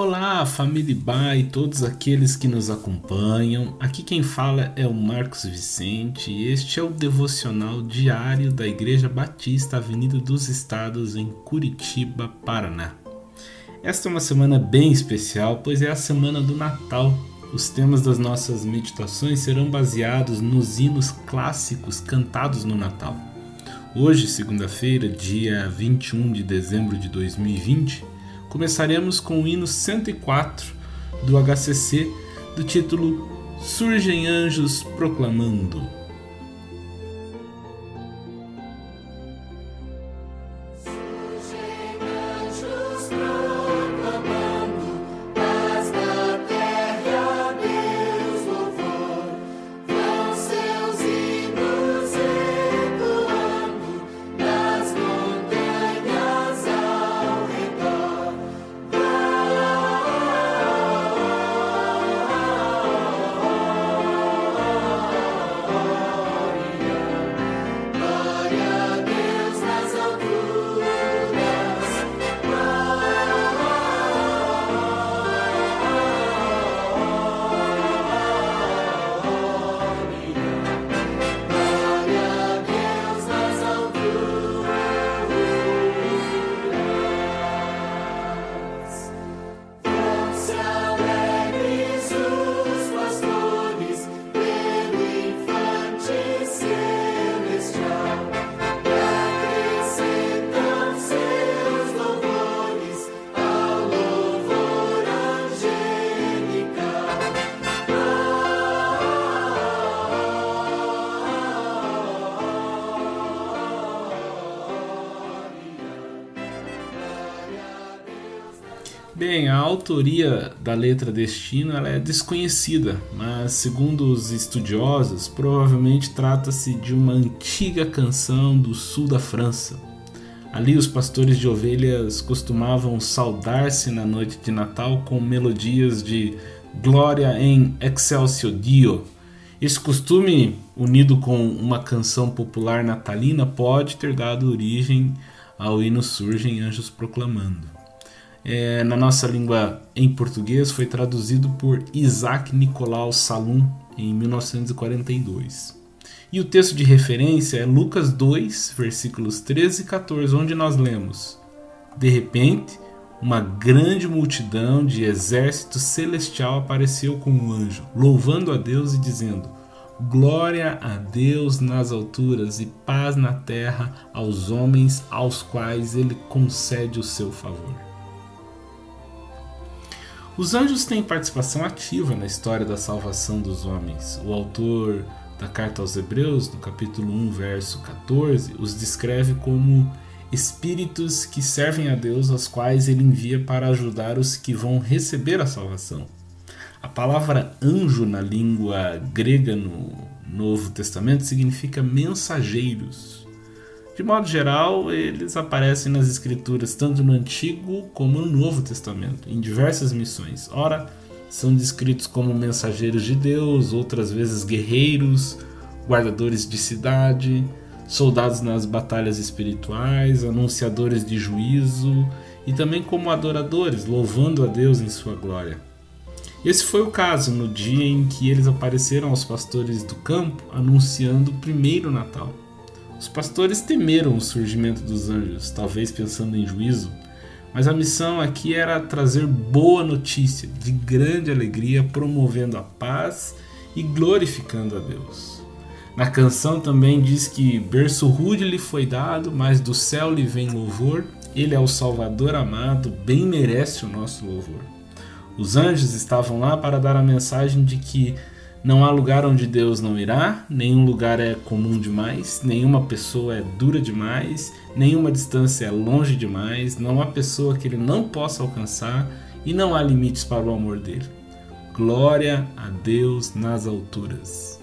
Olá, família Ba e todos aqueles que nos acompanham. Aqui quem fala é o Marcos Vicente e este é o devocional diário da Igreja Batista Avenida dos Estados em Curitiba, Paraná. Esta é uma semana bem especial, pois é a semana do Natal. Os temas das nossas meditações serão baseados nos hinos clássicos cantados no Natal. Hoje, segunda-feira, dia 21 de dezembro de 2020, começaremos com o hino 104 do HCC, do título Surgem Anjos Proclamando. Bem, a autoria da letra Destino ela é desconhecida, mas segundo os estudiosos, provavelmente trata-se de uma antiga canção do sul da França. Ali os pastores de ovelhas costumavam saudar-se na noite de Natal com melodias de Glória em Excelsior Dio. Esse costume, unido com uma canção popular natalina, pode ter dado origem ao hino Surgem Anjos Proclamando é, na nossa língua em português foi traduzido por Isaac Nicolau Salum em 1942. E o texto de referência é Lucas 2, versículos 13 e 14, onde nós lemos: De repente, uma grande multidão de exército celestial apareceu com um anjo, louvando a Deus e dizendo: Glória a Deus nas alturas e paz na terra aos homens aos quais ele concede o seu favor. Os anjos têm participação ativa na história da salvação dos homens. O autor da carta aos Hebreus, no capítulo 1, verso 14, os descreve como espíritos que servem a Deus, aos quais ele envia para ajudar os que vão receber a salvação. A palavra anjo na língua grega no Novo Testamento significa mensageiros. De modo geral, eles aparecem nas Escrituras tanto no Antigo como no Novo Testamento, em diversas missões. Ora, são descritos como mensageiros de Deus, outras vezes guerreiros, guardadores de cidade, soldados nas batalhas espirituais, anunciadores de juízo e também como adoradores, louvando a Deus em sua glória. Esse foi o caso no dia em que eles apareceram aos pastores do campo anunciando o primeiro Natal. Os pastores temeram o surgimento dos anjos, talvez pensando em juízo, mas a missão aqui era trazer boa notícia, de grande alegria, promovendo a paz e glorificando a Deus. Na canção também diz que berço rude lhe foi dado, mas do céu lhe vem louvor. Ele é o Salvador amado, bem merece o nosso louvor. Os anjos estavam lá para dar a mensagem de que não há lugar onde Deus não irá, nenhum lugar é comum demais, nenhuma pessoa é dura demais, nenhuma distância é longe demais, não há pessoa que ele não possa alcançar e não há limites para o amor dele. Glória a Deus nas alturas.